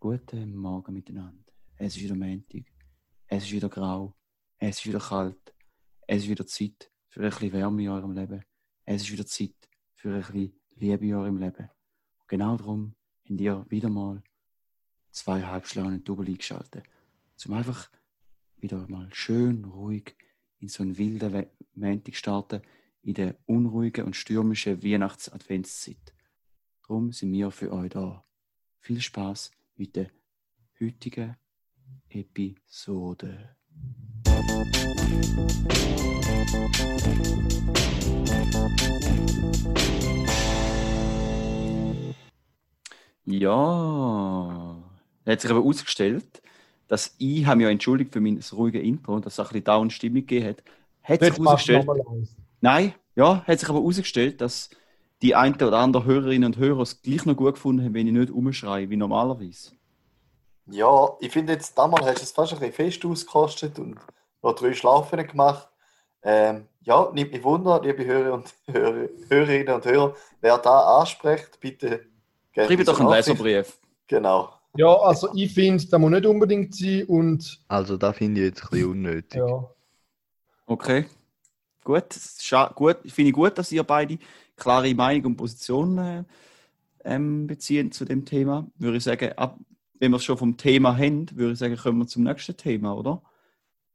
Guten Morgen miteinander. Es ist wieder Montag. Es ist wieder grau. Es ist wieder kalt. Es ist wieder Zeit für ein bisschen Wärme in eurem Leben. Es ist wieder Zeit für ein bisschen Liebe in eurem Leben. Und genau darum habt ihr wieder mal zwei Halbschlauen Double eingeschaltet. Zum einfach wieder mal schön ruhig in so einen wilden Montag starten, in der unruhigen und stürmischen Weihnachts-Adventszeit. Darum sind wir für euch da. Viel Spaß mit der heutigen Episode. Ja, da hat sich aber ausgestellt, dass ich habe mich ja entschuldigt für mein ruhiges Intro, dass es ein bisschen down Stimmung gegeben hat. Hat sich ausgestellt. Nein, ja, hat sich aber ausgestellt, dass die ein oder andere Hörerinnen und Hörer es gleich noch gut gefunden haben, wenn ich nicht umschreie, wie normalerweise. Ja, ich finde jetzt, damals hast du es fast ein bisschen fest ausgekostet und noch drei Schlafen gemacht. Ähm, ja, nimmt mich Wunder, liebe Hörer und Hörer, Hörerinnen und Hörer, wer da anspricht, bitte Schreibe doch einen Leserbrief. Genau. Ja, also ich finde, das muss nicht unbedingt sein und... Also da finde ich jetzt ein bisschen unnötig. Ja. Okay. Gut, gut. finde ich gut, dass ihr beide klare Meinung und Position äh, ähm, beziehen zu dem Thema. Würde ich sagen, ab, wenn wir es schon vom Thema haben, würde ich sagen, kommen wir zum nächsten Thema, oder?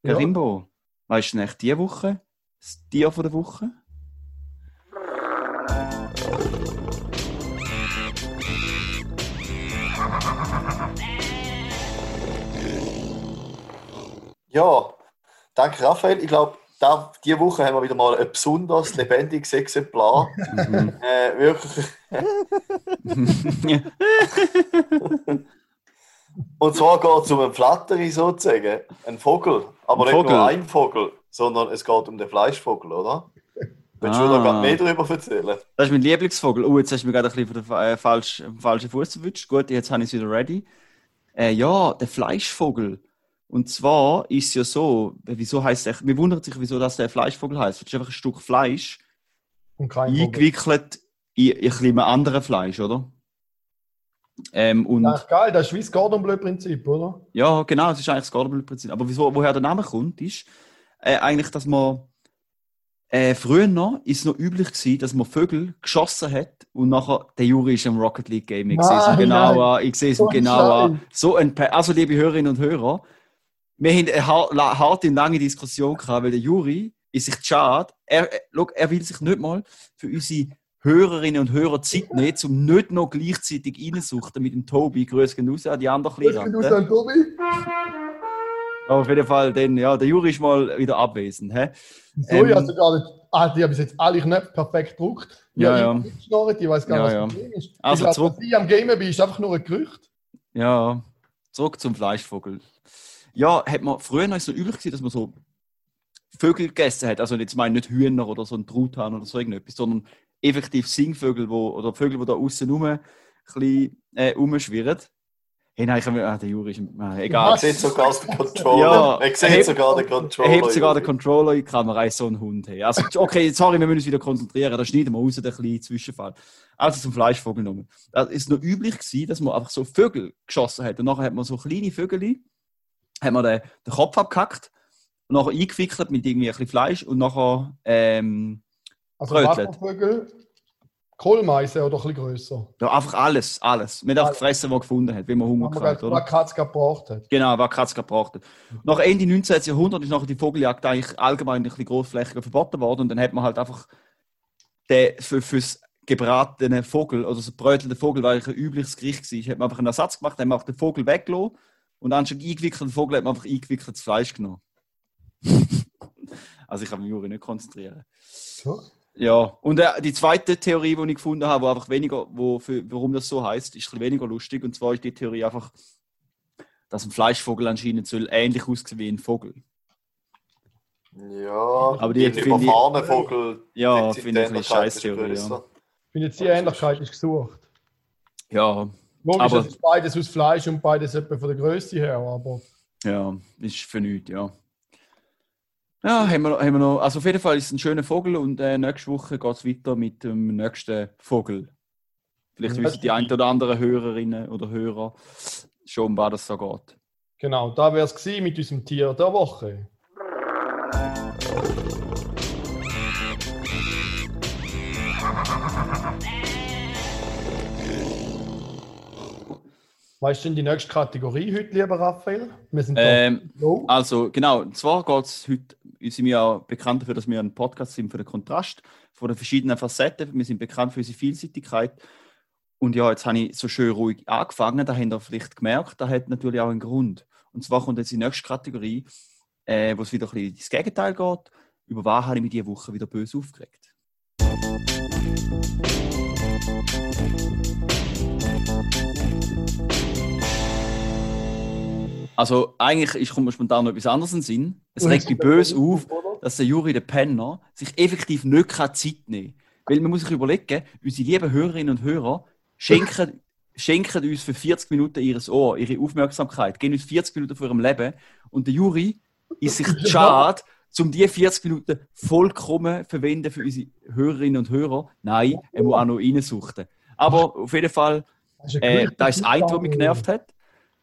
Ja. Garimbo, weißt du nicht diese Woche? Das Tier von der Woche? Ja, danke Raphael. Ich glaube, diese Woche haben wir wieder mal ein besonders lebendiges Exemplar. Mhm. äh, wirklich. Und zwar geht es um einen Flatteri sozusagen, ein Vogel. Aber ein nicht Vogel. nur ein Vogel, sondern es geht um den Fleischvogel, oder? Willst du ah. da mehr darüber erzählen? Das ist mein Lieblingsvogel. Oh, jetzt hast du mich gerade ein bisschen von der äh, falsch, falschen Fuß erwischt. Gut, jetzt habe ich es wieder ready. Äh, ja, der Fleischvogel. Und zwar ist es ja so, wieso heißt der, wir wundern sich, wieso das der Fleischvogel heißt. Das ist einfach ein Stück Fleisch eingewickelt in, in ein bisschen anderem Fleisch, oder? Ähm, und, das ist geil, das ist wie das Gordon Bleu-Prinzip, oder? Ja, genau, das ist eigentlich das Gordon Bleu-Prinzip. Aber wieso, woher der Name kommt, ist äh, eigentlich, dass man äh, früher noch ist es noch üblich gewesen, dass man Vögel geschossen hat und nachher der Juri ist im Rocket League Game. Ich sehe es genau an. Ich sehe es genau. So ein, also liebe Hörerinnen und Hörer, wir haben eine harte und lange Diskussion gehabt, weil der Juri ist sich schade. Er, er, er will sich nicht mal für unsere Hörerinnen und Hörer Zeit nehmen, um nicht noch gleichzeitig reinsuchen mit dem Tobi. Grüß gehen raus an die anderen Grüß gehen raus an Tobi. auf jeden Fall, denn, ja, der Juri ist mal wieder abwesend. Hä? So, ähm, also gar nicht, ah, die haben bis jetzt alle Knöpfe perfekt gedruckt. Ja, ja. Ich, ich weiß gar nicht, ja, was das Problem ist. Also ich glaub, zurück. dass ich am Gamer bin, ist einfach nur ein Gerücht. Ja, zurück zum Fleischvogel. Ja, hat man, früher noch so üblich gewesen, dass man so Vögel gegessen hat. Also jetzt meine nicht Hühner oder so ein Truthahn oder so irgendetwas, sondern effektiv Singvögel, wo, oder Vögel, die da außen rum ein bisschen äh, rumschwirren. Hey, nein, ich habe ah, der Juri ist ah, egal. Man sieht sogar den Controller. Ja, man sieht hebt, sogar den Controller. Er hebt sogar den Controller in die Kamera, ist so ein Hund. Hey. Also, okay, sorry, wir müssen uns wieder konzentrieren. Da schneiden wir raus, den kleinen Zwischenfall. Also zum Fleischvogel genommen. Es ist noch üblich gewesen, dass man einfach so Vögel geschossen hat. Und nachher hat man so kleine Vögel, hat man den, den Kopf abgehackt und nachher eingewickelt mit irgendwie ein bisschen Fleisch und nachher ähm, also Wasservögel, Kohlmeise oder ein bisschen grösser? Ja, einfach alles, alles. Man hat einfach gefressen, was gefunden hat, wenn man Hunger hat. Was Katzka gebraucht hat. Genau, was Katzka gebraucht hat. Nach Ende 19. Jahrhundert ist nachher die Vogeljagd eigentlich allgemein ein bisschen großflächiger verboten worden und dann hat man halt einfach den für, fürs gebratene Vogel oder so brötelte Vogel, weil ein übliches Gericht war, hat man einfach einen Ersatz gemacht, dann hat man auch den Vogel weggelassen und anstatt eingewickelten Vogel hat man einfach eingewickeltes Fleisch genommen. also ich kann mich Juri nicht konzentrieren. So. Ja, und äh, die zweite Theorie, die ich gefunden habe, wo einfach weniger, wo für, warum das so heißt, ist ein weniger lustig. Und zwar ist die Theorie einfach, dass ein Fleischvogel anscheinend soll ähnlich aussehen wie ein Vogel. Ja, aber die überfahrene Vogel. Ja, finde ich eine Scheißtheorie. Ja. Ich finde jetzt die Ähnlichkeit ist gesucht. Ja. Logisch, aber, ist beides aus Fleisch und beides etwa von der Größe her, aber. Ja, ist für nichts, ja. Ja, haben wir, haben wir noch. Also auf jeden Fall ist es ein schöner Vogel und äh, nächste Woche geht es weiter mit dem nächsten Vogel. Vielleicht wissen die ein oder anderen Hörerinnen oder Hörer schon, um was das so geht. Genau, da wäre es mit unserem Tier der Woche. Was ist denn die nächste Kategorie heute, lieber Raphael? Ähm, Also, genau, zwar geht es heute, wir sind ja bekannt dafür, dass wir ein Podcast sind für den Kontrast, von den verschiedenen Facetten. Wir sind bekannt für unsere Vielseitigkeit. Und ja, jetzt habe ich so schön ruhig angefangen, da habt ihr vielleicht gemerkt, da hat natürlich auch einen Grund. Und zwar kommt jetzt die nächste Kategorie, äh, wo es wieder ein bisschen ins Gegenteil geht. Über was habe ich mich diese Woche wieder böse aufgeregt? Also eigentlich ist, kommt mir spontan noch etwas anderes in den Sinn. Es regt mich böse auf, dass der Juri, der Penner, sich effektiv nicht keine Zeit nehmen kann. Weil man muss sich überlegen, unsere lieben Hörerinnen und Hörer schenken, schenken uns für 40 Minuten ihres Ohr, ihre Aufmerksamkeit, geben uns 40 Minuten von ihrem Leben. Und der Juri ist sich schade, um diese 40 Minuten vollkommen verwenden für unsere Hörerinnen und Hörer. Nein, er muss auch noch reinsuchten. Aber auf jeden Fall, äh, das ist das eine, was mich genervt hat.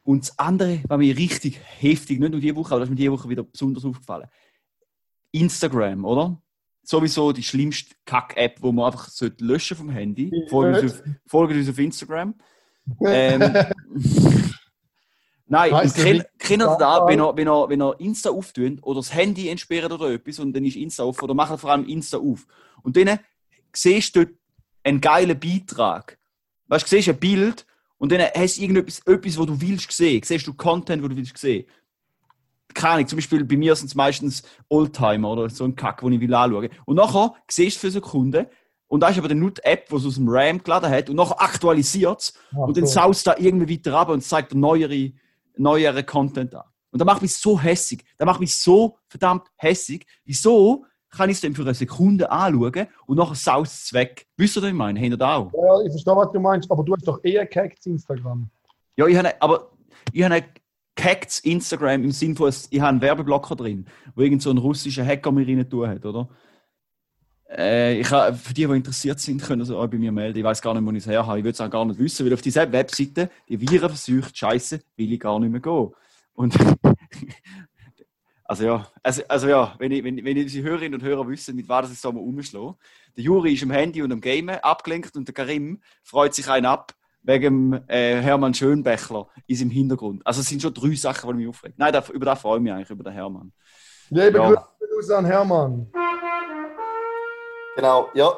Und das andere, was mir richtig heftig, nicht nur diese Woche, aber das ist mir diese Woche wieder besonders aufgefallen. Instagram, oder? Sowieso die schlimmste Kack-App, die man einfach sollte löschen vom Handy. Folgt uns auf, folgt uns auf Instagram. Ähm, Nein, und Weißt du, kennt kennt ihr wenn ihr, wenn, ihr, wenn ihr Insta auftun oder das Handy entsperrt oder etwas und dann ist Insta auf oder macht vor allem Insta auf. Und dann siehst du dort einen geilen Beitrag. Weißt du, siehst ein Bild und dann hast du irgendetwas, etwas, wo du willst sehen. Siehst du Content, wo du willst sehen. Keine Ahnung, zum Beispiel bei mir sind es meistens Oldtimer oder so ein Kack, den ich will anschauen. Und nachher siehst du für Sekunden und da ist aber dann nur die App, die es aus dem RAM geladen hat und nachher aktualisiert es und dann so. saust da irgendwie weiter ab und zeigt neuere, neuere Content an. Und das macht mich so hässig. Das macht mich so verdammt hässig. Wieso kann ich es denn für eine Sekunde anschauen und nachher saust es weg? Wisst ihr, was ich meine? Habt ihr das auch? Ja, ich verstehe, was du meinst, aber du hast doch eher gehackt Instagram. Ja, ich habe, aber ich habe gehacktes Instagram im Sinne von, ich habe einen Werbeblocker drin, wo irgend so ein russischer Hacker mir rein tun hat, oder? Äh, ich habe, für die, die interessiert sind, können sie euch bei mir melden. Ich weiß gar nicht, wo ich es her habe. Ich will es auch gar nicht wissen, weil auf diese Webseite, die Virenversucht, Scheiße, will ich gar nicht mehr gehen. Und also ja, also, also ja, wenn, ich, wenn, wenn unsere Hörerinnen und Hörer wissen, mit was ich so mal umschlagen. Der Juri ist am Handy und am Gamen abgelenkt und der Karim freut sich einen ab wegen äh, Hermann Schönbächler ist im Hintergrund. Also es sind schon drei Sachen, die mich aufregen. Nein, da, über das freue ich mich eigentlich, über den Hermann. Liebe Ja. Grüße an Hermann. Genau, ja.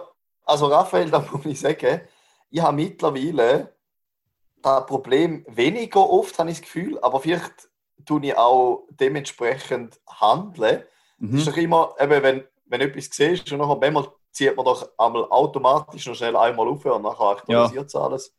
Also Raphael, da muss ich sagen, ich habe mittlerweile das Problem weniger oft, habe ich das Gefühl, aber vielleicht tue ich auch dementsprechend handeln. Es ist Mhm. doch immer, eben, wenn, wenn etwas siehst und nachher manchmal zieht man doch einmal automatisch noch schnell einmal auf und nachher aktualisiert es alles.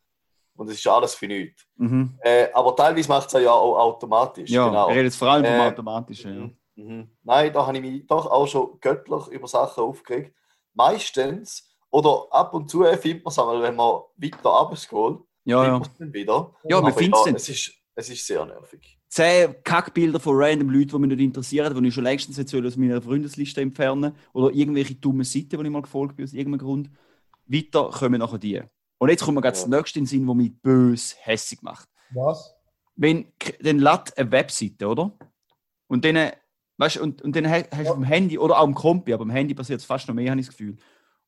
Und es ist alles für nichts. Mhm. Äh, aber teilweise macht es ja auch automatisch. Ja, genau. reden jetzt vor allem Äh, Automatischen. Ja. Mhm. Mhm. Nein, da habe ich mich doch auch schon göttlich über Sachen aufgeregt. Meistens, oder ab und zu findet man es einmal, wenn man weiter runterscrollt, Ja, findet ja. man es dann wieder. Ja, man Aber findet es dann. es ist, es ist sehr nervig. Zehn Kackbilder von random Leuten, die mich nicht interessieren, die ich schon längstens jetzt aus meiner Freundesliste entfernen Oder irgendwelche dummen Seiten, die ich mal gefolgt bin, aus irgendeinem Grund. Weiter kommen nachher die. Und jetzt kommt mir gerade Ja. das nächste in den Sinn, was mich bös hässig macht. Was? wenn dann lädt eine Webseite, oder? Und dann, weißt, und, und dann ha- hast du am Handy oder auch am Kompi, aber am Handy passiert es fast noch mehr, habe ich das Gefühl.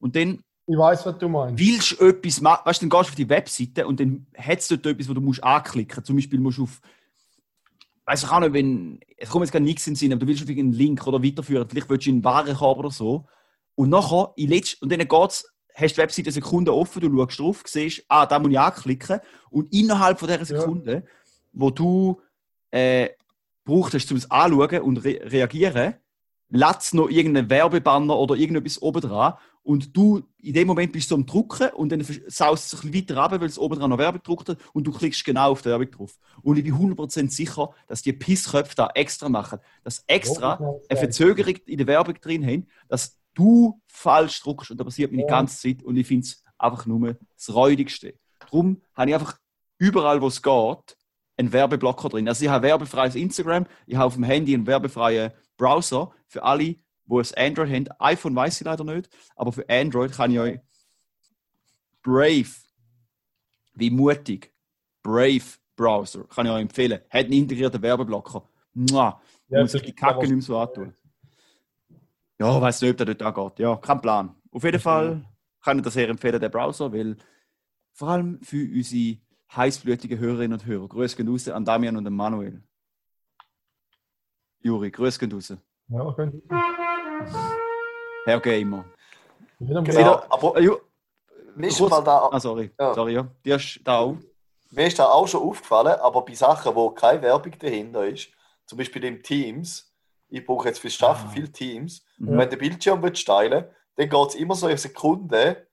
Und dann Ich weiß, was du meinst. willst du etwas machen, weißt du, dann gehst du auf die Webseite und dann hat es dort etwas, wo du musst anklicken Zum Beispiel musst du auf, weiß ich auch nicht, wenn, es kommt jetzt gar nichts in den Sinn, aber du willst irgendeinen Link oder weiterführen, vielleicht willst du in einen Warenkorb oder so. Und nachher, in letzt, und dann geht's, hast du die Webseite eine Sekunde offen, du schaust drauf, siehst, ah, da muss ich anklicken. Und innerhalb von dieser Sekunde, wo du äh, braucht hast, um es anzuschauen und re reagieren, lässt noch irgendeinen Werbebanner oder irgendetwas oben dran und du in dem Moment bist du am Drucken und dann saust es ein bisschen weiter runter, weil es oben dran noch Werbung gedruckt hat und du klickst genau auf die Werbung drauf. Und ich bin 100% sicher, dass die Pissköpfe da extra machen, dass extra eine Verzögerung in der Werbung drin haben, dass du falsch druckst und das passiert mir die ganze Zeit und ich finde es einfach nur das Räudigste. Darum habe ich einfach überall, wo es geht, einen Werbeblocker drin. Also ich habe werbefreies Instagram, ich habe auf dem Handy einen werbefreien Browser für alle, die ein Android haben. iPhone weiß ich leider nicht, aber für Android kann ich euch Brave, wie mutig, Brave Browser. Kann ich euch empfehlen. Hat einen integrierten Werbeblocker. Mua. Ja, muss sich die Kacke nicht mehr so antun. Ja, weiß nicht, ob der dort angeht. Ja, kein Plan. Auf jeden Fall kann ich das sehr empfehlen, der Browser, weil vor allem für unsere heißblütigen Hörerinnen und Hörer. Grüß gehen raus an Damian und an Manuel. Juri, grüß gehen raus. Ja, könnte. Herr Gamer. Genau. Aber Äh, Ju- mir ist mal da, Ah, sorry. Ja. Sorry, ja. Dir ist da auch. mir ist da auch schon aufgefallen, aber bei Sachen, wo keine Werbung dahinter ist, zum Beispiel in Teams, ich brauche jetzt fürs Schaffen Ah. viele Teams, Mhm. und wenn der Bildschirm wird steilen dann geht es immer so eine Sekunde,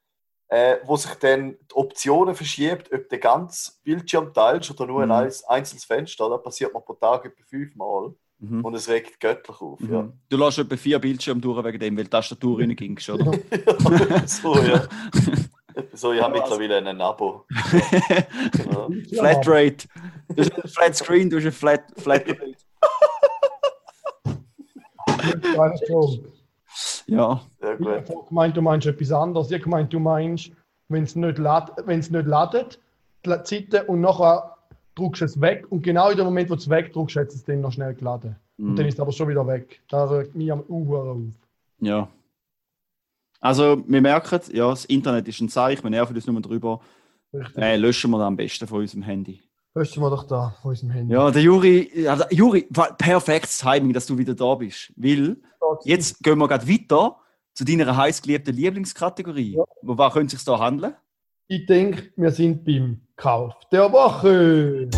äh, wo sich dann die Optionen verschiebt, ob der ganze Bildschirm teilst oder nur Mhm. ein einz- einzelnes Fenster. Das passiert mir pro Tag etwa fünfmal Mhm. und es regt göttlich auf. Ja. Mhm. Du lässt etwa vier Bildschirme durch wegen dem, weil die Tastatur reingingst, oder? so, ja. So, ich habe mittlerweile ein Abo. Ja. Flatrate. Du hast ein Flat Screen, du hast ein Flat, Flatrate. Ja. Sehr Ich habe gemeint, du meinst etwas anderes. Ich habe gemeint, du meinst, wenn es nicht, lad, wenn's nicht ladet, die Seite und nachher drückst du es weg und genau in dem Moment, wo du es wegdrückst, hat es dann noch schnell geladen. Und dann Mhm. ist es aber schon wieder weg. Da regt mich am Uhr auf. ja. Also, wir merken, ja, das Internet ist ein Zeichen, wir nerven uns nur drüber. Äh, löschen wir das am besten von unserem Handy. Du mal doch da von unserem Handy. Ja, der Juri, also Juri, perfektes Timing, dass du wieder da bist. Weil jetzt gehen wir gerade weiter zu deiner heißgeliebten Lieblingskategorie. Ja. Wo was könnte es sich da handeln? Ich denke, wir sind beim Kauf der Woche.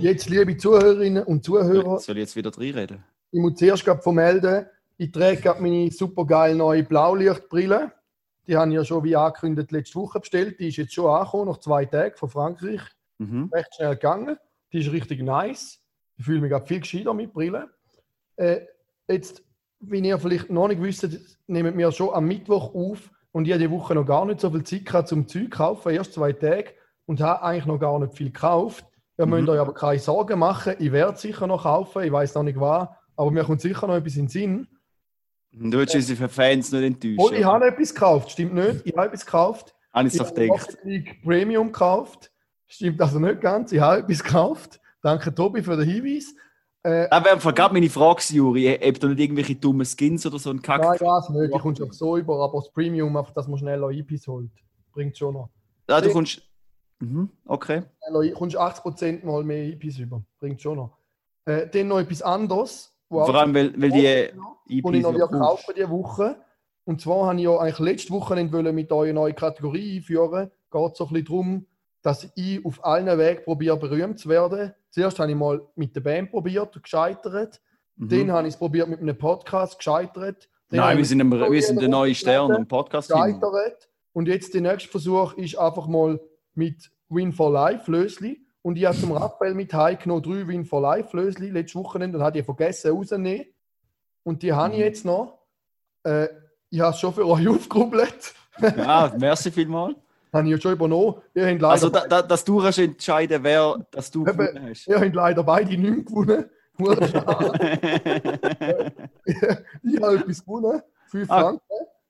Jetzt, liebe Zuhörerinnen und Zuhörer, Soll ich jetzt wieder reinreden? ich muss zuerst gerade vermelden, ich trage gerade meine supergeile neue Blaulichtbrille. Die habe ich ja schon wie angekündigt letzte Woche bestellt. Die ist jetzt schon angekommen, nach zwei Tagen von Frankreich. Mhm. Recht schnell gegangen. Die ist richtig nice. Ich fühle mich gerade viel gescheiter mit Brille. Äh, jetzt, wie ihr vielleicht noch nicht wisst, nehmen wir schon am Mittwoch auf und ich habe die Woche noch gar nicht so viel Zeit gehabt zum Zeug zu kaufen, erst zwei Tage und habe eigentlich noch gar nicht viel gekauft. Ihr Mhm. müsst euch aber keine Sorgen machen, ich werde sicher noch kaufen, ich weiß noch nicht was, aber mir kommt sicher noch etwas in den Sinn. Du willst unsere Fans nicht enttäuschen. Oh, ich habe etwas gekauft, stimmt nicht, ich habe etwas gekauft. Habe ich Ich es doch habe gedacht. League Premium gekauft, stimmt also nicht ganz, ich habe etwas gekauft. Danke Tobi für den Hinweis. Äh, wäre gerade meine Frage, Juri. Ob du nicht irgendwelche dummen Skins oder so einen Kack. Nein, das nicht. Ich komme schon so über, aber das Premium, einfach, dass man schneller IPs holt, bringt schon noch. Ah, du kommst. Mhm, okay. Schneller, kommst 80% mal mehr IPs über, bringt schon noch. Äh, dann noch etwas anderes, Vor allem, weil, weil die die ich IPs noch ja wieder kaufen diese Woche. Und zwar habe ich ja eigentlich letzte Woche wollen mit euch eine neue Kategorie einführen. Geht so ein bisschen darum, dass ich auf allen Wegen probiere, berühmt zu werden. Zuerst habe ich mal mit der Band probiert, gescheitert. Mhm. Dann habe ich es probiert mit einem Podcast, gescheitert. Dann Nein, wir sind, ein, wir sind der neue Stern im Podcast-Team. gescheitert. Und jetzt der nächste Versuch ist einfach mal mit Win for Life Lösli. Und ich habe zum Raphael mit heimgenommen drei Win for Life Lösli letztes Wochenende und habe die vergessen rauszunehmen. Und die habe ich Mhm. jetzt noch. Äh, ich habe es schon für euch aufgerubbelt. Ah, merci vielmals. Habe ich ja schon übernommen. Ihr habt leider, Also, da, da, dass du kannst entscheiden wer dass du Eben. gewonnen hast. ihr habt leider beide nicht gewonnen. Ich habe etwas gewonnen. 5 Ah. Franken.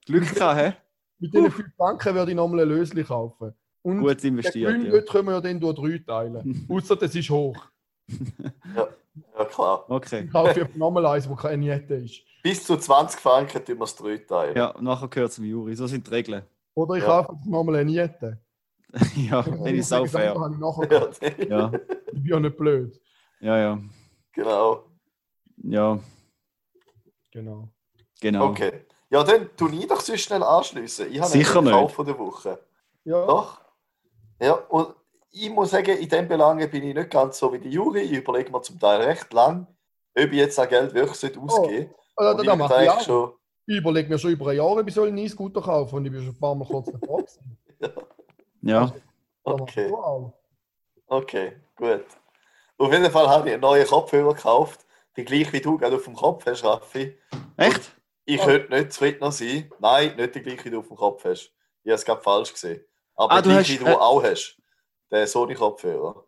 Glück gehabt, hä? Mit diesen 5 Franken werde ich nochmal ein Lösli kaufen. Und Gut den investiert. grünen Ja. Löt können wir ja dann durch drei teilen. Außer das ist hoch. Ja, klar. Okay. Ich kaufe einfach nochmal eins, wo keine Niete ist. Bis zu 20 Franken tun wir es drei teilen. Ja, nachher gehört es zum Juri. So sind die Regeln. Oder ich Ja. kaufe einfach nochmal eine Niete. ja, dann ist es auch fair. Habe ich nachher Ja, Ich bin ja nicht blöd. ja, ja. genau. Ja, Genau. genau. Okay. Ja, dann tu ich doch sonst schnell anschließen. Ich habe Sicher einen nicht. Kauf von der Woche. Ja, Doch. Ja, und ich muss sagen, in dem Belangen bin ich nicht ganz so wie die Juri. Ich überlege mir zum Teil recht lang, ob ich jetzt das Geld wirklich ausgeben also, sollte. da, Und da ich mache ich auch. schon. Ich überlege mir schon über ein Jahr, ob ich soll einen E-Scooter kaufen und ich bin schon ein paar Mal kurz davor. gewesen. Ja, Okay. Okay, gut. Auf jeden Fall habe ich einen neuen Kopfhörer gekauft. Die gleich wie du gerade auf dem Kopf hast, Raffi. echt? Ich Ja. könnte nicht zufriedener sein. Nein, nicht die gleiche, wie du auf dem Kopf hast. Ich habe es gerade falsch gesehen. Aber Ah, die du gleiche, hast, die du äh, auch hast. Der Sony-Kopfhörer.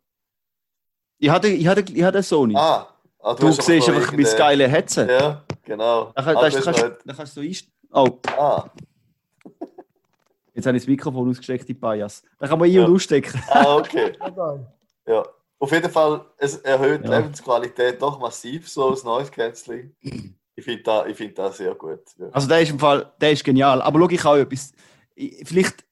Ich hatte, ich hatte, ich hatte Sony. Ah, ah du hast siehst einfach mein geile Headset. Ja, genau. Da, kann- da, du hast kannst, noch- da kannst du einst- Oh, Ah, jetzt habe ich das Mikrofon ausgesteckt, die Bias. Da kann man ein- Ja. und ausstecken. ah okay. Ja. Auf jeden Fall, es erhöht die Ja. Lebensqualität doch massiv, so als Noise Cancelling. Ich finde das, ich find das sehr gut. Ja. Also der ist im Fall, der ist genial. Aber schau, ich auch etwas. Ich- Vielleicht,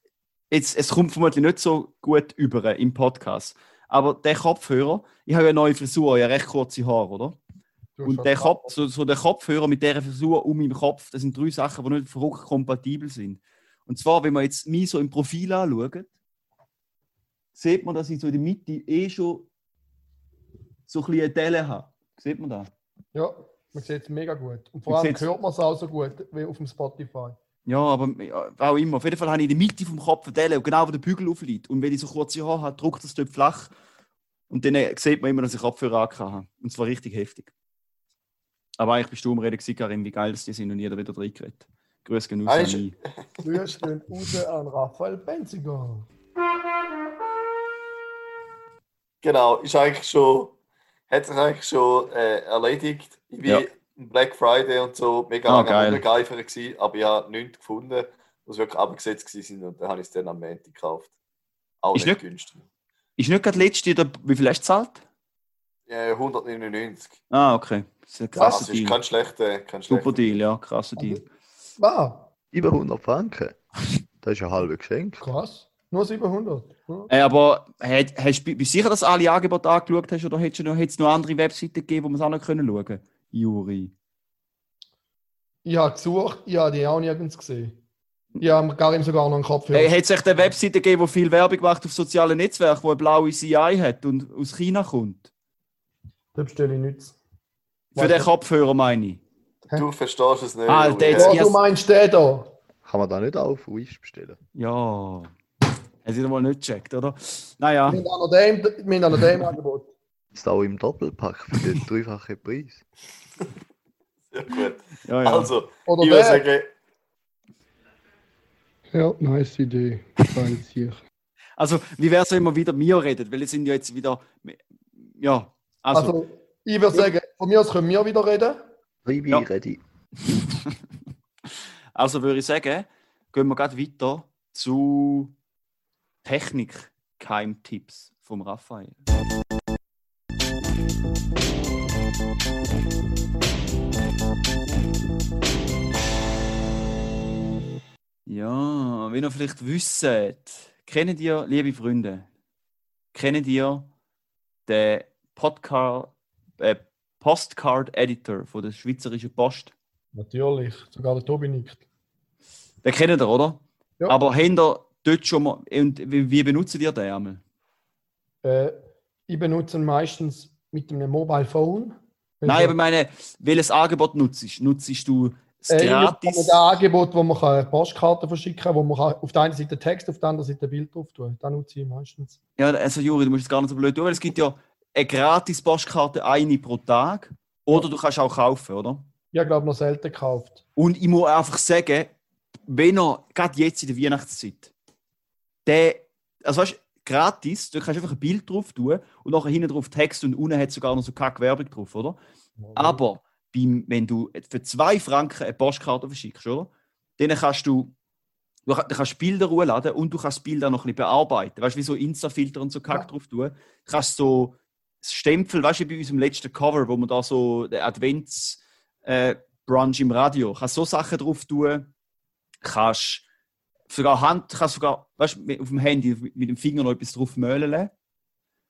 jetzt, es kommt vermutlich nicht so gut über im Podcast. Aber der Kopfhörer, ich habe ja eine neue Frisur, ja recht kurze Haare, oder? Und der. Kopf, so, so der Kopfhörer mit dieser Frisur um meinem Kopf, das sind drei Sachen, die nicht verrückt kompatibel sind. Und zwar, wenn man jetzt mich so im Profil anschaut, sieht man, dass ich so in der Mitte eh schon so ein bisschen Delle habe. Sieht man das? Ja, man sieht es mega gut. Und vor Man allem hört man es auch so gut wie auf dem Spotify. Ja, aber ja, auch immer. Auf jeden Fall habe ich in der Mitte vom Kopf eine Delle, genau wo der Bügel aufliegt. Und wenn ich so kurze Haare habe, drückt das dort flach. Und dann äh, sieht man immer, dass ich Kopfhörer habe. Und zwar richtig heftig. Aber eigentlich bist du umreden, gewesen, Karin, wie geil das die sind und jeder wieder reingeredet. Grüß genug an mich. Grüß gehen raus an Raphael Benziger. Genau, ist eigentlich schon, hat sich eigentlich schon äh, erledigt. Ich Ja. war am Black Friday und so mega lange geil. am Rumgeifern gewesen, aber ich habe nichts gefunden, was wirklich abgesetzt sind und dann habe ich es dann am Montag gekauft. Auch Ist nicht nicht- günstig. Ist nicht gerade letzte, wie viel hast du gezahlt? Ja, 199. Ah, okay. Das ist ein Das krasser ist Deal. kein schlechter, kein Super schlechter. Deal, ja, krasser Deal. Ah, Über 100 Franken. Das ist ein halbes Geschenk. krass. Nur 700. Ja. Äh, aber hast, hast, bist du sicher, dass du alle Angebote angeschaut hast oder hättest du noch, noch andere Webseiten gegeben, wo wir es auch noch können schauen können? Juri. Ich habe gesucht, ich habe die auch nirgends gesehen. Ich habe gar ihm sogar noch einen Kopf Hey, hat es echt eine Webseite gegeben, die viel Werbung macht auf sozialen Netzwerken, die eine blaue CI hat und aus China kommt? Da bestelle ich nichts. Für den Kopfhörer meine ich. Du verstehst es nicht. Alter, aber jetzt- Ja, ja. du meinst den da? Kann man da nicht auf Wish bestellen? Ja. Hast du mal nicht gecheckt, oder? Naja. Wir haben noch dem, haben Angebot. Ist auch im Doppelpack für den dreifachen Preis. Sehr gut. Ja, ja. Also, Oder ich würde sagen, Ja, nice Idee. Also, wie wäre es, wenn wir wieder mir reden? Weil wir sind ja jetzt wieder. Ja. Also, Also, ich würde sagen, von mir aus können wir wieder reden. Ribi, Ja. ready. also würde ich sagen, gehen wir gerade weiter zu Technik-Keimtipps vom Raphael. Ja, wie ihr vielleicht wisst, kennt ihr, liebe Freunde, kennt ihr den Podcast, äh, Postcard Editor von der Schweizerischen Post? Natürlich, sogar der Tobi nickt. Den kennt ihr, oder? Ja. Aber habt ihr dort schon mal. Und wie, benutzt ihr den einmal? Äh, ich benutze ihn meistens mit einem Mobile Phone. Nein, aber ich meine, welches Angebot nutzt? Nutzt du das äh, gratis? Ein Angebot, wo man Postkarten verschicken kann, wo man auf der einen Seite Text, auf der anderen Seite Bild drauf tun Das nutze ich meistens. Ja, also Juri, du musst es gar nicht so blöd tun, weil es gibt ja eine gratis Postkarte, eine pro Tag. Oder du kannst auch kaufen, oder? Ich habe, glaube noch selten gekauft. Und ich muss einfach sagen, wenn er, gerade jetzt in der Weihnachtszeit, der, also weißt, du, gratis, du kannst einfach ein Bild drauf tun und nachher hinten drauf Text und unten hat sogar noch so keine Werbung drauf, oder? Aber beim, wenn du für zwei Franken eine Postkarte verschickst, oder? Dann kannst du, du kannst Bilder runterladen und du kannst das Bild auch noch ein bisschen bearbeiten. Weißt du, wie so Insta-Filter und so Kack Ja. drauf tun. Du kannst so das Stempel, weißt du, bei unserem letzten Cover, wo wir da so den Advents äh, Brunch im Radio, kannst so Sachen drauf tun, kannst sogar Hand, kannst sogar, weißt auf dem Handy mit dem Finger noch etwas drauf möhlen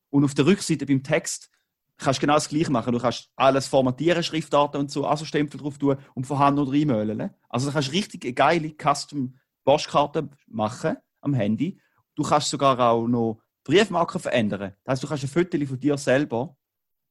und auf der Rückseite beim Text kannst du genau das gleiche machen. Du kannst alles formatieren, Schriftarten und so, also Stempel drauf tun und von Hand noch reinmöhlen. Also du kannst richtig eine geile Custom-Postkarte machen am Handy. Du kannst sogar auch noch Briefmarken verändern. Das heißt, du kannst ein Foto von dir selber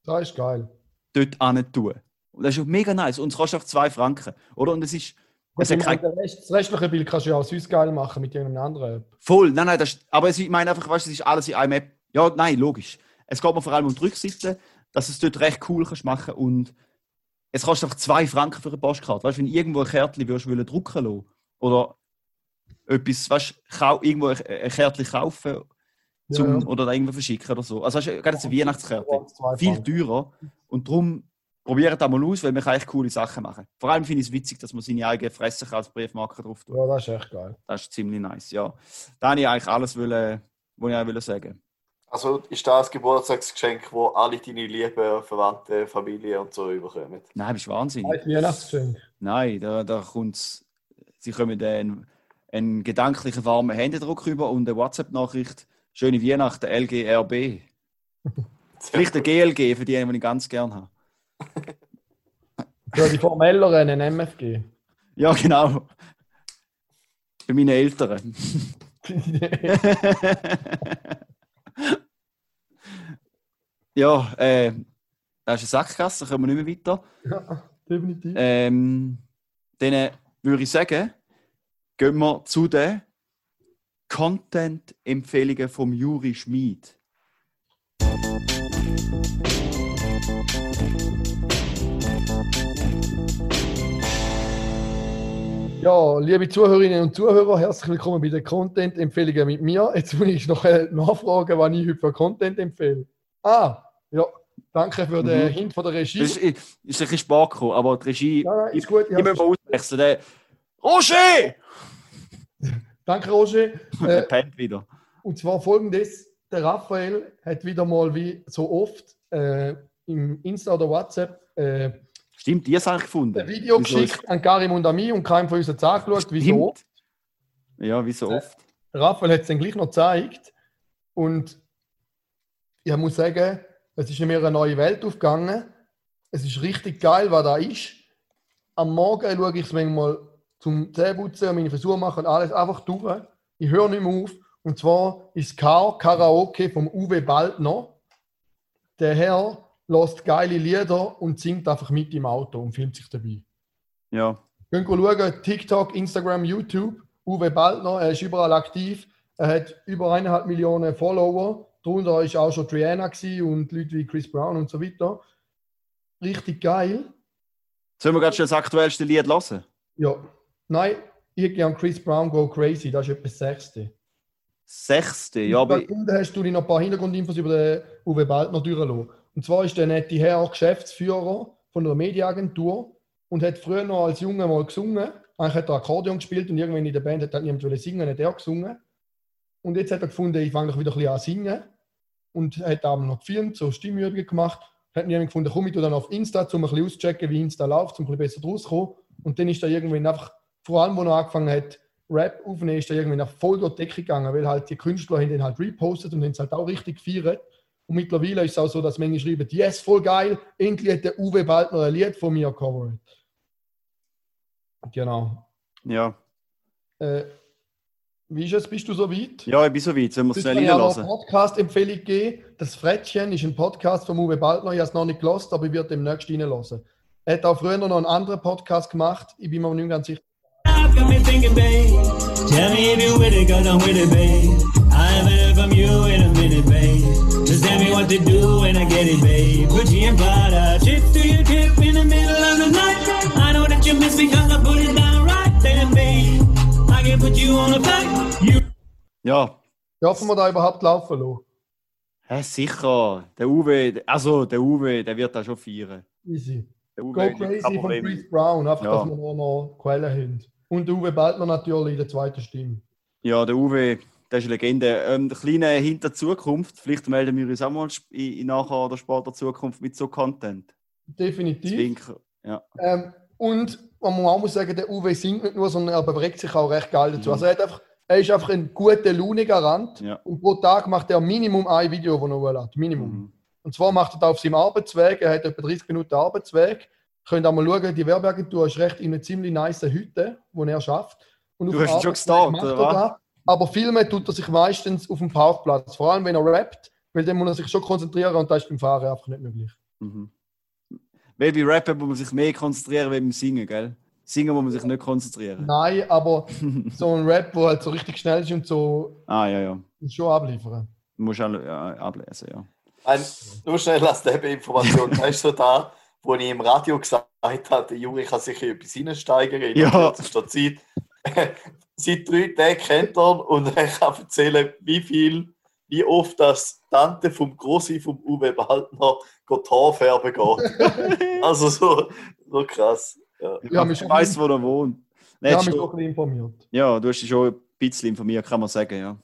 Das ist geil. dort hin tun. Und das ist auch mega nice. Und es kostet auf 2 Franken. Oder? Und es ist meine, kein- das restliche Bild kannst du ja auch sonst geil machen mit irgendeiner anderen App. voll. Nein, nein, das ist, aber ich meine einfach, weißt, du, es ist alles in einem App. Ja, nein, logisch. Es geht mir vor allem um die Rückseite, dass du es dort recht cool kannst machen und es kostet einfach 2 Franken für eine Postkarte. Weißt du, wenn du irgendwo ein Kärtchen würdest wollen drucken lassen oder etwas, weißt du, irgendwo ein, ein Kärtchen kaufen zum, Ja, oder da irgendwo verschicken oder so. Also, weißt du, gerade eine Weihnachtskarte. Viel teurer. Und darum probiert das mal aus, weil man kann echt coole Sachen machen. Vor allem finde ich es witzig, dass man seine eigene Fresse als Briefmarker drauf tut. Ja, das ist echt geil. Das ist ziemlich nice, ja. Da habe ich eigentlich alles, wollen, was ich auch wollte sagen Also ist das ein Geburtstagsgeschenk, wo alle deine lieben Verwandte, Familie und so überkommen? Nein, bist du wahnsinnig. Ein Weihnachtsgeschenk. Nein, da, da kommt's. Sie kommen dann einen gedanklichen warmen Händedruck rüber und eine WhatsApp-Nachricht. Schöne Weihnachten, LGRB. Vielleicht ein GLG für die, die ich ganz gern habe. Für die formelleren ein MFG. Ja, genau. Für meine Eltern. ja, äh, das ist eine Sackgasse, da kommen wir nicht mehr weiter. ja, definitiv. Ähm, dann würde ich sagen, gehen wir zu den Content-Empfehlungen vom Juri Schmid. Ja, liebe Zuhörerinnen und Zuhörer, herzlich willkommen bei den Content-Empfehlungen mit mir. Jetzt muss ich noch nachfragen, wann ich heute für Content empfehle. Ah, ja, danke für den Mhm. Hint von der Regie. Das ist, ist ein bisschen spät gekommen, aber die Regie. Ja, nein, ist gut. Ich muss Ja, mal auswechseln. Roger! danke, Roger. Der Äh, pennt wieder. und zwar folgendes: Der Raphael hat wieder mal wie so oft äh, im Insta oder WhatsApp äh, Stimmt, die eigentlich gefunden. ein Video Wieso geschickt an Karim und an mich und keinem von uns hat es angeschaut, wie so Stimmt. oft. Ja, wie so oft. Der Raphael hat es dann gleich noch gezeigt. Und ich muss sagen, es ist in mir eine neue Welt aufgegangen. Es ist richtig geil, was da ist. Am Morgen schaue ich es manchmal zum Zähneputzen und meine Frisur machen und alles einfach durch. Ich höre nicht mehr auf. Und zwar ist K Karaoke vom Uwe Baldner. Der Herr lässt geile Lieder und singt einfach mit im Auto und filmt sich dabei. Ja. Könnt ihr schauen, TikTok, Instagram, YouTube. Uwe Baldner, er ist überall aktiv. Er hat über eineinhalb Millionen Follower. Darunter war auch schon Triana und Leute wie Chris Brown und so weiter. Richtig geil. Sollen wir gerade schon das aktuellste Lied hören? Ja. Nein, ich gehe an Chris Brown Go Crazy. Das ist etwa das Sechste. Sechste, ja, aber hast du dir noch ein paar Hintergrundinfos über den Uwe Baldner durchlassen. Und zwar ist der nette Herr Geschäftsführer von einer Mediaagentur und hat früher noch als Junge mal gesungen. Eigentlich hat er Akkordeon gespielt und irgendwann in der Band hat niemand wollen singen, hat er gesungen. Und jetzt hat er gefunden, ich fange doch wieder ein bisschen an singen. Und hat aber noch gefilmt, so Stimmübungen gemacht. Hat jemand gefunden, komm ich dann auf Insta, um ein bisschen auszuchecken, wie Insta läuft, um ein bisschen besser draus kommen. Und dann ist er irgendwann einfach, vor allem, wo er angefangen hat, Rap aufnehmen, ist er irgendwie nach voll durch die Decke gegangen, weil halt die Künstler haben den halt repostet und haben es halt auch richtig gefeiert. Und mittlerweile ist es auch so, dass Menschen schreiben, yes, voll geil, endlich hat der Uwe Baldner ein Lied von mir gecovert. Genau. ja. Äh, wie ist es? Bist du so weit? Ja, ich bin so weit. Sollen wir es schnell ich noch reinlassen? Podcast-Empfehlung geben. Das Frettchen ist ein Podcast von Uwe Baldner. Ich habe es noch nicht gelost, aber ich werde demnächst reinlassen. Er hat auch früher noch einen anderen Podcast gemacht. Ich bin mir nicht ganz sicher. Got me thinking, babe. Tell me if you with it, cause I'm with it, babe. I haven't heard from you in a minute, babe. Just tell me what to do when I get it, babe. Gucci and Prada, trip to your trip in the middle of the night. I know that you miss me cause I put it down right then, babe. I can put you on a flight. You Ja. Dürfen wir da überhaupt laufen lassen? Hä, sicher. Der Uwe, also der Uwe, der wird da schon feiern. Easy. Der Go Uwe, Crazy kein von. Chris Brown, einfach, Ja. dass wir noch, noch Quellen haben. Und der Uwe Baldner natürlich in der zweiten Stimme. Ja, der Uwe, der ist eine Legende. Ähm, der kleine Hinter Zukunft, vielleicht melden wir uns auch mal in, in nachher oder später Zukunft mit so Content. Definitiv. Zwinker. Ja. Ähm, und man auch muss sagen, der Uwe singt nicht nur, sondern er bewegt sich auch recht geil dazu. Mhm. Also er, einfach, er ist einfach ein guter Laune-Garant. Ja. Und pro Tag macht er Minimum ein Video, das er hochlädt. Minimum. Mhm. Und zwar macht er das auf seinem Arbeitsweg. Er hat etwa 30 Minuten Arbeitsweg. Könnt auch mal schauen, die Werbeagentur ist recht in einer ziemlich nice Hütte, wo er schafft. Und Du hast ihn schon macht oder er das. Aber filmen tut er sich meistens auf dem Parkplatz. Vor allem, wenn er rappt, weil dann muss er sich schon konzentrieren und das ist beim Fahren einfach nicht möglich. Mhm. Weil bei Rappen muss man sich mehr konzentrieren als beim Singen, gell? Singen muss man sich nicht konzentrieren. Nein, aber so ein Rap, wo halt so richtig schnell ist und so Ah, ja, ja. ist schon abliefern. Du musst auch ja, ablesen, ja. Ein, nur schnell als Nebeninformation. Das ist so da, wo ich im Radio gesagt habe, der Junge kann sich in etwas hineinsteigern in Ja. kürzester Zeit. Seit drei Tagen kennt er und er kann erzählen, wie viel wie oft das Tante vom Grossi vom Uwe Waldner geht Haarfärben geht. also so, so krass. Ja. Ich weiß, wo er wohnt. Ich habe mich schon- doch ein bisschen informiert. Ja, du hast dich schon ein bisschen informiert, kann man sagen, ja.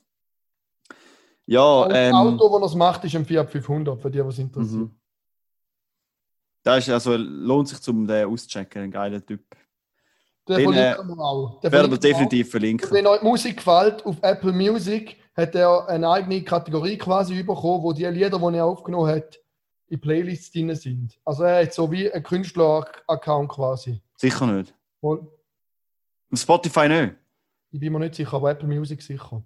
Ja, Das ähm, Auto, das es macht, ist ein Fiat 500, für die, was interessiert. mhm. Da ist also lohnt sich zum den auszuchecken, ein geiler Typ. Den Den, verlinken wir auch. Den Werden wir auch. definitiv verlinken. Wenn euch Musik gefällt, auf Apple Music hat er eine eigene Kategorie quasi bekommen, wo die Lieder, die er aufgenommen hat, in Playlists drin sind. Also er hat so wie ein Künstler-Account quasi. Sicher nicht. Und Spotify nicht. ich bin mir nicht sicher, aber Apple Music sicher.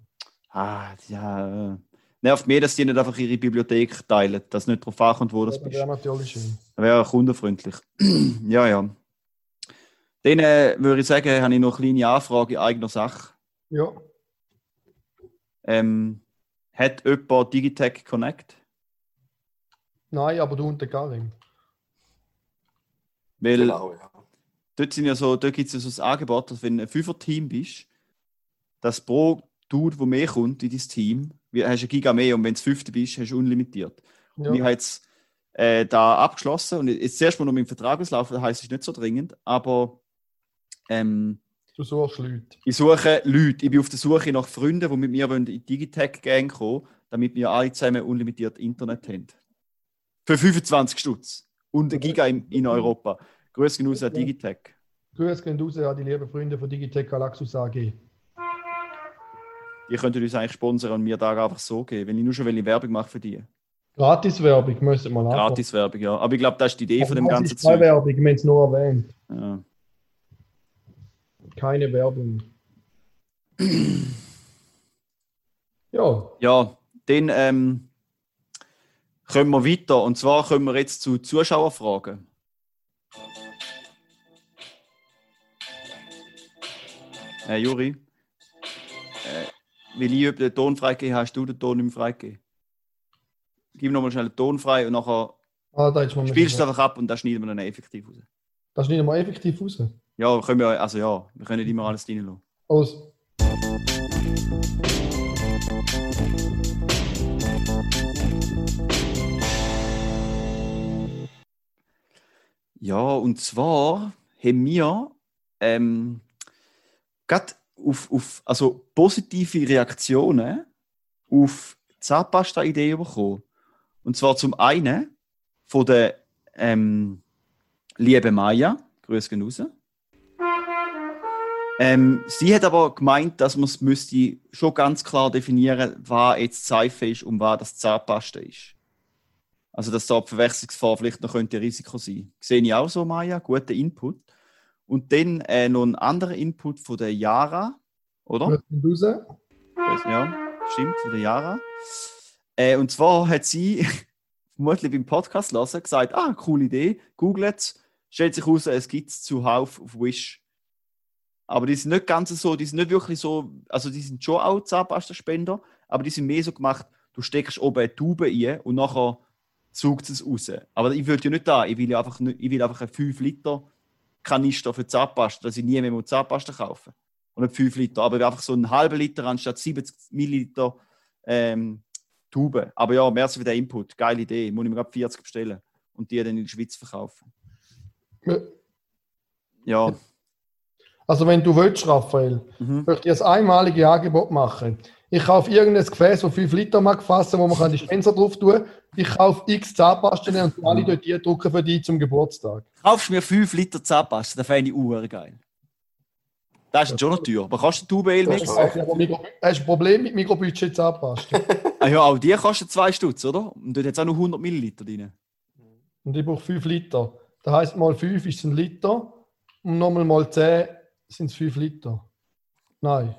Ah, ja. Nervt mir, dass die nicht einfach ihre Bibliothek teilen, dass nicht darauf ankommt, wo das Das bist. wäre natürlich schön. Wäre kundenfreundlich. ja, ja. Dann äh, würde ich sagen, habe ich noch eine kleine Anfrage in eigener Sache. Ja. Ähm, hat jemand Digitech Connect? Nein, aber du und der Karim. Weil Genau, ja. dort, sind ja so, dort gibt es ja so das Angebot, dass wenn du ein Fünfer-Team bist, dass pro Dude, der mehr kommt in dein Team, hast du ein Giga mehr und wenn du Fünfte bist, hast du unlimitiert. Und ich Ja. habe jetzt äh, da abgeschlossen und jetzt zuerst mal noch mit dem Vertrag auslaufen, das heisst, es ist nicht so dringend, aber ähm, Du suchst Leute. ich suche Leute, ich bin auf der Suche nach Freunden, die mit mir in die Digitech-Gang kommen damit wir alle zusammen unlimitiert Internet haben. Für 25 Stutz und ein Giga in, in Europa. Grüße gehen raus an Digitech. Grüße gehen raus an die lieben Freunde von Digitech Galaxus AG. Die könnten uns eigentlich sponsern und mir da einfach so geben, wenn ich nur schon will Werbung mache für die. Gratis-Werbung, ihr mal anfangen. Gratis-Werbung, ja. Aber ich glaube, das ist die Idee von dem ganzen Zeug. Werbung, wir haben es nur erwähnt. Ja. Keine Werbung. ja, Ja, dann ähm, kommen wir weiter. Und zwar kommen wir jetzt zu Zuschauerfragen. Äh, Juri, weil ich den Ton freigegeben habe, hast du den Ton nicht mehr freigegeben. Gib nochmal schnell den Ton frei und nachher ah, spielst du es einfach ab und dann schneiden wir dann effektiv raus. Das schneiden wir effektiv raus. Ja, können wir, also ja, wir können nicht immer alles reinlassen. Aus. Ja, und zwar haben wir ähm, gerade auf, auf also positive Reaktionen auf die Zahnpasta-Idee bekommen. Und zwar zum einen von der ähm, lieben Maya, Grüße gehen raus. Ähm, sie hat aber gemeint, dass man es müsste schon ganz klar definieren, was jetzt Seife ist und was das Zahnpasta ist. Also, dass da die Verwechslungsgefahr vielleicht noch könnte ein Risiko sein. Sehe ich auch so, Maya. Guter Input. Und dann äh, noch ein anderer Input von der Yara, oder? Ja, stimmt, von der Yara. Äh, und zwar hat sie vermutlich beim Podcast lassen gesagt: Ah, coole Idee, googelt es. Stellt sich heraus, es gibt es zuhauf auf Wish. Aber die sind nicht ganz so, die sind nicht wirklich so, also die sind schon auch Zahnpasta-Spender, aber die sind mehr so gemacht, du steckst oben eine Tube ein und nachher saugt es raus. Aber ich will ja nicht da, ich will ja einfach, ich will einfach einen 5 Liter Kanister für Zahnpasta, dass ich nie mehr Zahnpasta kaufen und nicht 5 Liter, aber einfach so einen halben Liter anstatt 70 Milliliter ähm, Tube. Aber ja, merci für den Input, geile Idee, muss ich mir gerade 40 bestellen und die dann in der Schweiz verkaufen. Ja, Also wenn du willst, Raphael, mhm. möchte ich ein einmaliges Angebot machen. Ich kaufe irgendein Gefäß, das 5 Liter mag fassen, wo man kann Dispenser drauf tun kann. Ich kaufe x Zahnpasten und tu alle dort die drucken für dich zum Geburtstag. kaufst du mir 5 Liter Zahnpasta, das fände ich uhr geil. Das ist schon noch teuer. Aber kannst du Tube aber Mikro- Hast du ein Problem mit Mikrobudget Zahnpasta? Ah ja, auch die kosten 2 Stutz, oder? Und dort hat es auch noch 100 Milliliter drin. Und ich brauche 5 Liter. Das heisst, mal 5 ist ein Liter und nochmal mal 10 sind es 5 Liter. Nein.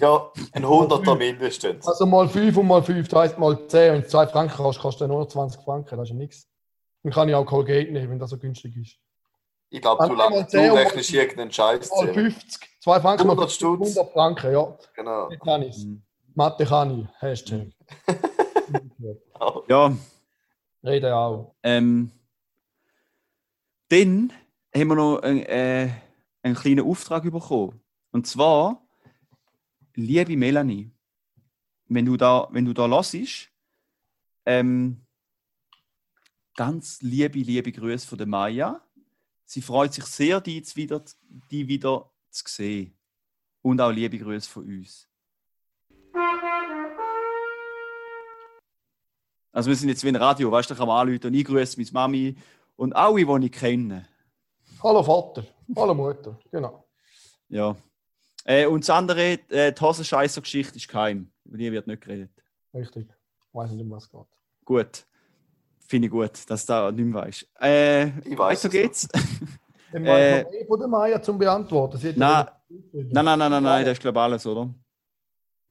Ja, ein Hunderter mindestens. Also mal 5 und mal 5, das heisst mal 10. Wenn du 2 Franken hast, kostet nur 20 Franken. Das ist ja nichts. Dann kann ich auch Colgate nehmen, wenn das so günstig ist. Ich glaube, du, zehn du und- rechnest irgendeinen Scheiß Mal zusammen. 50. 2 Franken mal 100 Stutz. 100 Franken, ja. Genau. Jetzt kann ich Mhm. Mathe kann ich. Hashtag. Ja, Rede auch. ähm, dann haben wir noch einen, äh, einen kleinen Auftrag bekommen. Und zwar, liebe Melanie, wenn du da, wenn du da hörst, ähm, ganz liebe, liebe Grüße von der Maya. Sie freut sich sehr, die wieder, die wieder zu sehen. Und auch liebe Grüße von uns. Also wir sind jetzt wie ein Radio, weißt du, da kann man anrufen und ich grüße meine Mami und alle, die ich kenne. Hallo Vater, hallo Mutter, genau. Ja. Äh, und das andere, äh, die Hosenscheisser-Geschichte ist geheim. Über die wird nicht geredet. Richtig. Ich weiß nicht, um was es geht. Gut. Finde ich gut, dass du da nicht mehr weißt. Äh, Ich weiß weiter es geht's. Dann Äh, noch mehr von der Maya zum Beantworten. Sie hat Nein. Nein, nein, nein, nein, nein, das ist glaube ich alles, oder?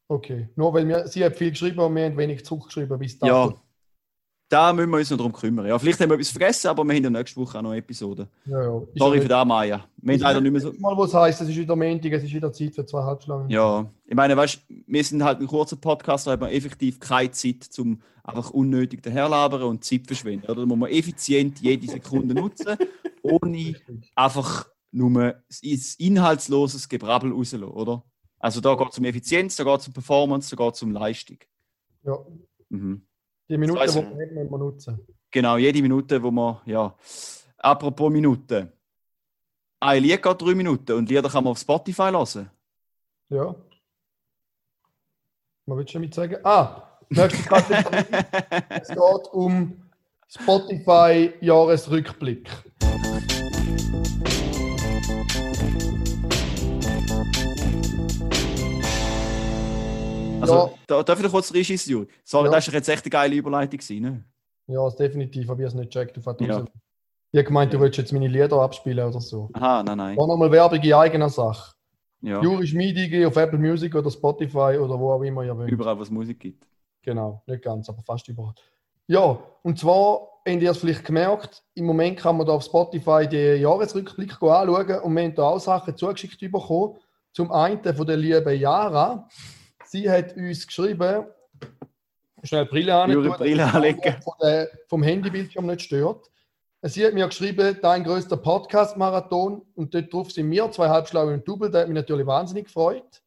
Okay, nur weil wir, sie hat viel geschrieben und wir haben wenig zurückgeschrieben bis dato. Ja. Da müssen wir uns noch darum kümmern. Ja, vielleicht haben wir etwas vergessen, aber wir haben ja nächste Woche auch noch eine Episode. ja, ja. Sorry für das, Maya. Wir haben leider nicht mehr so. Mal, was heisst, es ist wieder Montag, es ist wieder Zeit für zwei Halbschlangen. Ja, ich meine, weißt wir sind halt ein kurzer Podcast, da haben wir effektiv keine Zeit, um einfach unnötig daherlabern und Zeit verschwenden. Oder? Da muss man effizient jede Sekunde nutzen, ohne einfach nur das inhaltsloses Gebrabbel rauslassen, oder? Also da geht es um Effizienz, da geht es um Performance, da geht es um Leistung. Ja, Mhm. Die Minuten, Das die wir haben, wir nutzen. Genau, jede Minute, wo man, ja. Apropos Minuten. Ein Lied geht drei Minuten und Lieder kann man auf Spotify hören. Ja. Was willst du damit sagen? Ah, nächste Kategorie. es geht um Spotify-Jahresrückblick. Also, Ja. da, darf ich noch kurz reinschießen? Sorry, Ja. das war jetzt echt eine geile Überleitung. Ne? Ja, ist definitiv, aber ich habe es nicht gecheckt. Auf Ja. Ich habe gemeint, du willst jetzt meine Lieder abspielen oder so. Aha, nein, nein. War nochmal Werbung in eigener Sache. Ja, Juri Schmiedige auf Apple Music oder Spotify oder wo auch immer ihr wollt. überall, wo es Musik gibt. Genau, nicht ganz, aber fast überall. Ja, und zwar habt ihr es vielleicht gemerkt, im Moment kann man da auf Spotify den Jahresrückblick anschauen und wir haben da auch Sachen zugeschickt bekommen. Zum einen von der lieben Yara. Sie hat uns geschrieben, schnell Brille an, Brille anlegen. von der, vom Handybildschirm nicht stört. Sie hat mir geschrieben, dein größter Podcast-Marathon und dort drauf sind wir, zwei Halbschlaue und Double, der hat mich natürlich wahnsinnig gefreut.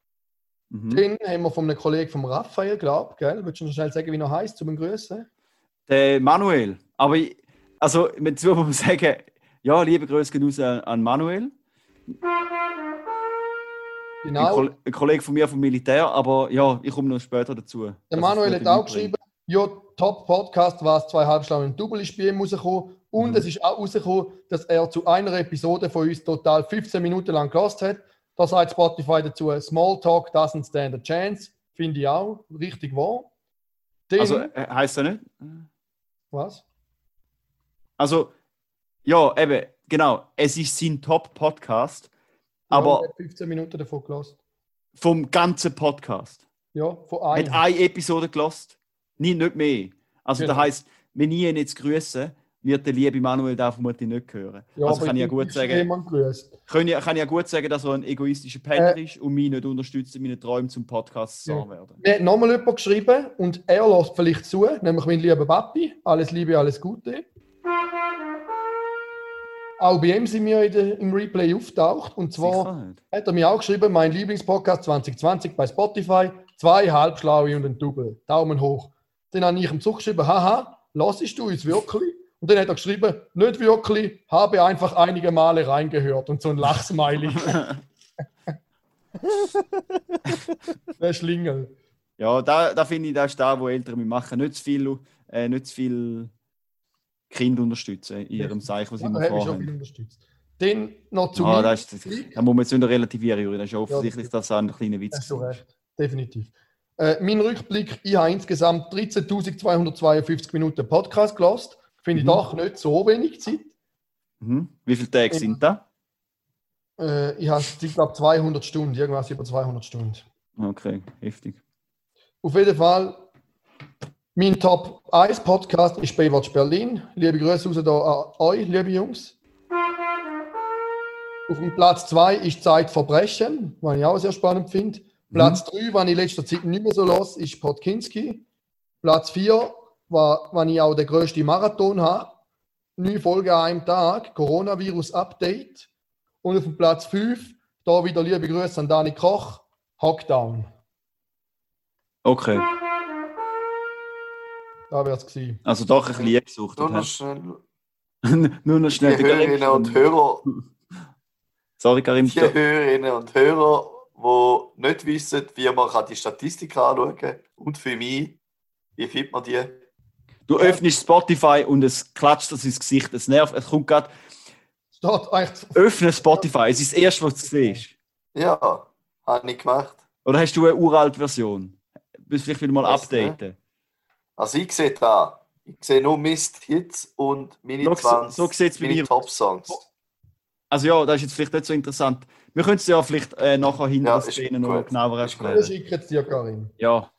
Mhm. Den haben wir von einem Kollegen vom Raphael, glaube ich. Willst du noch schnell sagen, wie er heißt, zum Grüßen? Der Manuel. Aber ich, also, dazu muss man sagen, ja, liebe Grüße raus an Manuel. Ein, Genau. Ein Kollege von mir vom Militär, aber ja, ich komme noch später dazu. Der Manuel hat auch geschrieben, ja, Top-Podcast war es zwei Halbschlauen und Double ist bei ihm rausgekommen. Und Mhm. es ist auch rausgekommen, dass er zu einer Episode von uns total 15 Minuten lang gelost hat. Da sagt Spotify dazu, Small Talk doesn't stand a chance. Finde ich auch richtig wahr. Den. Also, äh, heißt er nicht? was? Also, ja, eben, genau. Es ist sein Top-Podcast, aber Ja, er hat 15 Minuten davon gelost. vom ganzen Podcast. Ja, von einem. hat eine Episode gelost, nie, nicht mehr. Also, Genau. das heisst, wenn ich ihn jetzt grüße, wird der liebe Manuel da vermutlich nicht hören. Ja, also kann ich ja gut sagen, kann ich, kann ich ja gut sagen, dass er ein egoistischer Penner Äh. ist und mich nicht unterstützt in meinen Träumen zum Podcast zu Ja. werden. Mir hat nochmal jemand geschrieben und er lässt vielleicht zu, nämlich mein lieber Papi. Alles Liebe, alles Gute. Auch bei ihm sind wir der, im Replay auftaucht. Und zwar hat er mir auch geschrieben, mein Lieblingspodcast 2020 bei Spotify, zwei Halbschlaue und ein Double. Daumen hoch. Dann habe ich ihm zurückgeschrieben, haha, lassest du uns wirklich? Und dann hat er geschrieben, nicht wirklich, habe einfach einige Male reingehört und so ein Lachsmiley. Der Schlingel. Ja, da, da finde ich, das ist da, wo Eltern machen. Nicht zu viel, äh, nicht zu viel Kinder unterstützen in ihrem Zeichen, was Ja, immer vorhaben. unterstützt. Dann noch zu Ah, mir. das ist, da muss man jetzt nicht relativieren, Juri. Das ist ja offensichtlich, dass es ein kleiner Witz war. recht, definitiv. Äh, mein Rückblick, ich habe insgesamt 13.252 Minuten Podcast gelost. Finde ich Mhm. doch nicht so wenig Zeit. Mhm. Wie viele Tage Ja. sind da? Äh, ich habe, ich glaube, 200 Stunden, irgendwas über 200 Stunden. Okay, heftig. Auf jeden Fall, mein Top 1 Podcast ist Baywatch Berlin. Liebe Grüße raus da an euch, liebe Jungs. Auf dem Platz 2 ist Zeit Verbrechen, was ich auch sehr spannend finde. Platz 3, was ich in letzter Zeit nicht mehr so los, ist Podkinski. Platz 4, war, wann ich auch den grössten Marathon habe. Neue Folge an einem Tag, Coronavirus-Update. Und auf dem Platz 5, da wieder liebe Grüße an Dani Koch, Hockdown. Okay. Da wäre es gewesen. Also doch ein bisschen gesucht. Nur noch schnell. Nur noch Die schnell. Hörerinnen und Hörer, Sorry, Karim. die Hörerinnen und Hörer, die nicht wissen, wie man kann die Statistik anschauen kann. Und für mich, wie findet man die? Du öffnest Spotify und es klatscht das ins Gesicht. Es nervt. Es kommt gerade. Öffne Spotify. Es ist das erste, was du siehst. Ja, habe ich gemacht. Oder hast du eine uralte Version? Du musst vielleicht wieder mal updaten. Also ich sehe da, ich sehe nur Mist-Hits und meine So- 20 so bei meine mir Top-Songs. Also ja, das ist jetzt vielleicht nicht so interessant. Wir können es ja vielleicht äh, nachher hinter Ja, der ist Szene noch genauer erklären. schicke jetzt dir, Karim. Ja.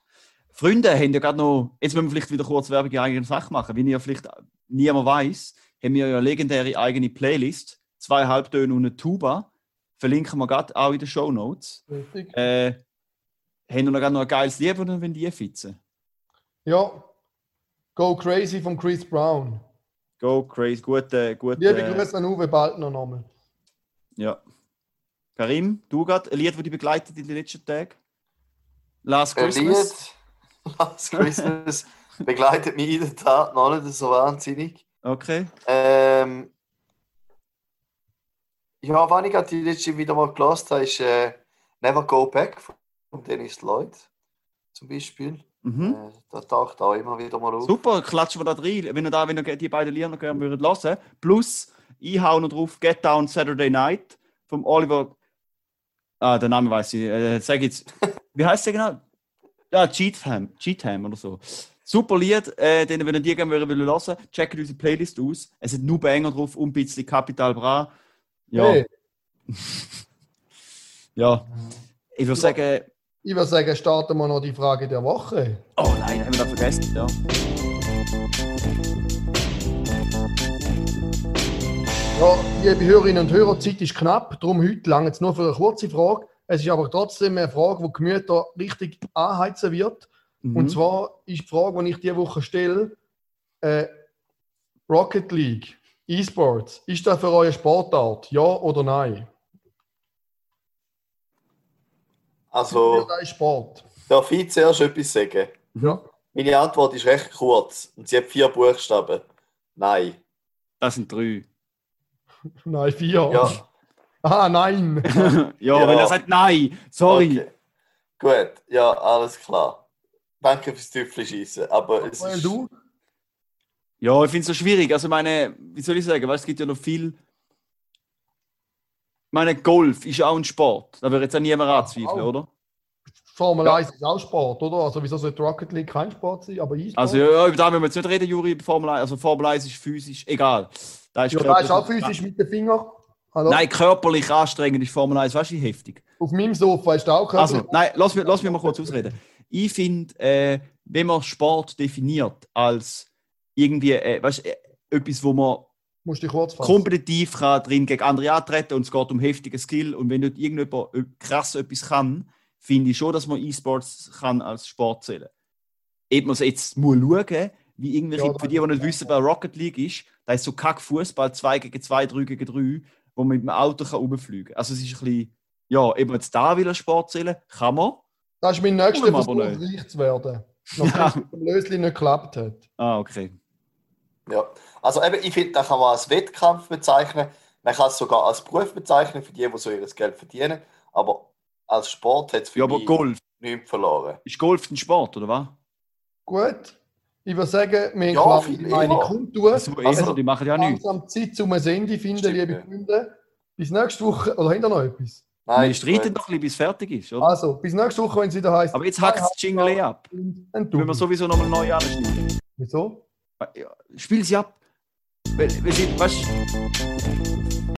Freunde haben ja gerade noch, jetzt müssen wir vielleicht wieder kurz Werbung in eigenen Fach machen. Wie ihr vielleicht niemand weiß, haben wir ja eine legendäre eigene Playlist. Zwei Halbtöne und eine Tuba. Verlinken wir gerade auch in den Show Notes. Richtig. Äh, haben wir noch gerade noch ein geiles Lied, oder wenn die fitzen? Ja. Go Crazy von Chris Brown. Go crazy, gute, gute. Liebe Grüße an Uwe Baldner nochmal. Ja. Karim, du gerade ein Lied, das dich begleitet in den letzten Tagen? Last Christmas? Lied, Last Christmas, begleitet mich in der Tat noch nicht so wahnsinnig. Okay. Ähm, ja, was ich gerade die letzte wieder mal gelost habe, ist äh, Never Go Back von Dennis Lloyd zum Beispiel. Mhm. Äh, da taucht auch immer wieder mal auf. Super, klatschen wir da rein. Wenn ihr da wenn ihr die beiden Lieder gerne würdet hören. Plus, einhauen noch drauf Get Down Saturday Night vom Oliver. Ah, der Name weiß ich. Äh, sag jetzt. Wie heißt der genau? Ja, Cheatham. Cheatham oder so. Super Lied, äh, den, wenn ihr die gerne würdet hören checkt unsere Playlist aus. Es sind nur Banger drauf, und ein bisschen Capital Bra. Ja, Hey, ja. Ich würde sagen, ich würde sagen, starten wir noch die Frage der Woche. oh nein, haben wir da vergessen. Ja. Ja, liebe Hörerinnen und Hörer, die Zeit ist knapp, darum heute lange jetzt nur für eine kurze Frage. Es ist aber trotzdem eine Frage, die Gemüter richtig anheizen wird. Mhm. Und zwar ist die Frage, die ich diese Woche stelle, äh, Rocket League, E-Sports, ist das für eure Sportart? Ja oder nein? Also, Sport. darf ich zuerst etwas sagen? Ja. Meine Antwort ist recht kurz und sie hat vier Buchstaben. Nein. Das sind drei. Nein, vier. Ja, Ah, nein. ja, Ja. wenn er sagt nein, sorry. okay. Gut, ja, alles klar. Danke fürs Tüpfelschießen. Aber es ist, du? Ja, ich finde es so schwierig. Also meine, wie soll ich sagen, weißt, es gibt ja noch viel. Ich meine, Golf ist auch ein Sport. Da würde jetzt auch niemand anzweifeln, oder? Formel Ja. 1 ist auch Sport, oder? Also wieso sollte Rocket League kein Sport sein, aber E-Sport? Also ja, über da müssen wir jetzt nicht reden, Juri, Formel 1. Also Formel 1 ist physisch, egal. Da ist ja, da ist auch physisch mit den Fingern. Hallo? Nein, körperlich anstrengend ist Formel 1, weißt du, heftig. Auf meinem Sofa ist auch körperlich. Also, nein, lass mich, lass mich mal kurz ausreden. Ich finde, äh, wenn man Sport definiert als irgendwie, äh, weißt, äh, etwas, wo man Musst dich kurz fassen. kompetitiv kann drin gegen andere antreten und es geht um heftigen Skill und wenn nicht irgendjemand krass etwas kann, finde ich schon, dass man E-Sports kann als Sport zählen. Ob man es jetzt muss schauen, wie irgendwelche, Ja, für die, die nicht wissen, was Rocket League ist, da ist so kack Fußball 2 gegen 2, 3 gegen 3, wo man mit dem Auto kann rumfliegen kann. Also es ist ein bisschen, ja, man jetzt da will Sport zählen, kann man. Das ist mein nächster Versuch, reich zu werden. Nachdem Ja. es mit dem Lösli nicht geklappt hat. Ah, okay. Ja. Also eben, ich finde, da kann man als Wettkampf bezeichnen. Man kann es sogar als Beruf bezeichnen, für die, die so ihr Geld verdienen. Aber als Sport hat es für Ja, aber mich Golf. nichts verloren. Ist Golf ein Sport, oder was? Gut. Ich würde sagen, wir haben Ja, quasi viel meine eher. Kundtun. So, Also, die machen ja nichts. langsam Zeit zum Ende finden, Stimmt, liebe ja. Freunde. Bis nächste Woche. Oder habt ihr noch etwas? Wir ist streiten doch ein bisschen, bis es fertig ist, oder? Also, bis nächste Woche, wenn es wieder heißt. Aber jetzt hackt das Jingle eh ab. Ein Wenn wir sowieso nochmal neu anschneiden. Wieso? Spiel sie ab. Weißt,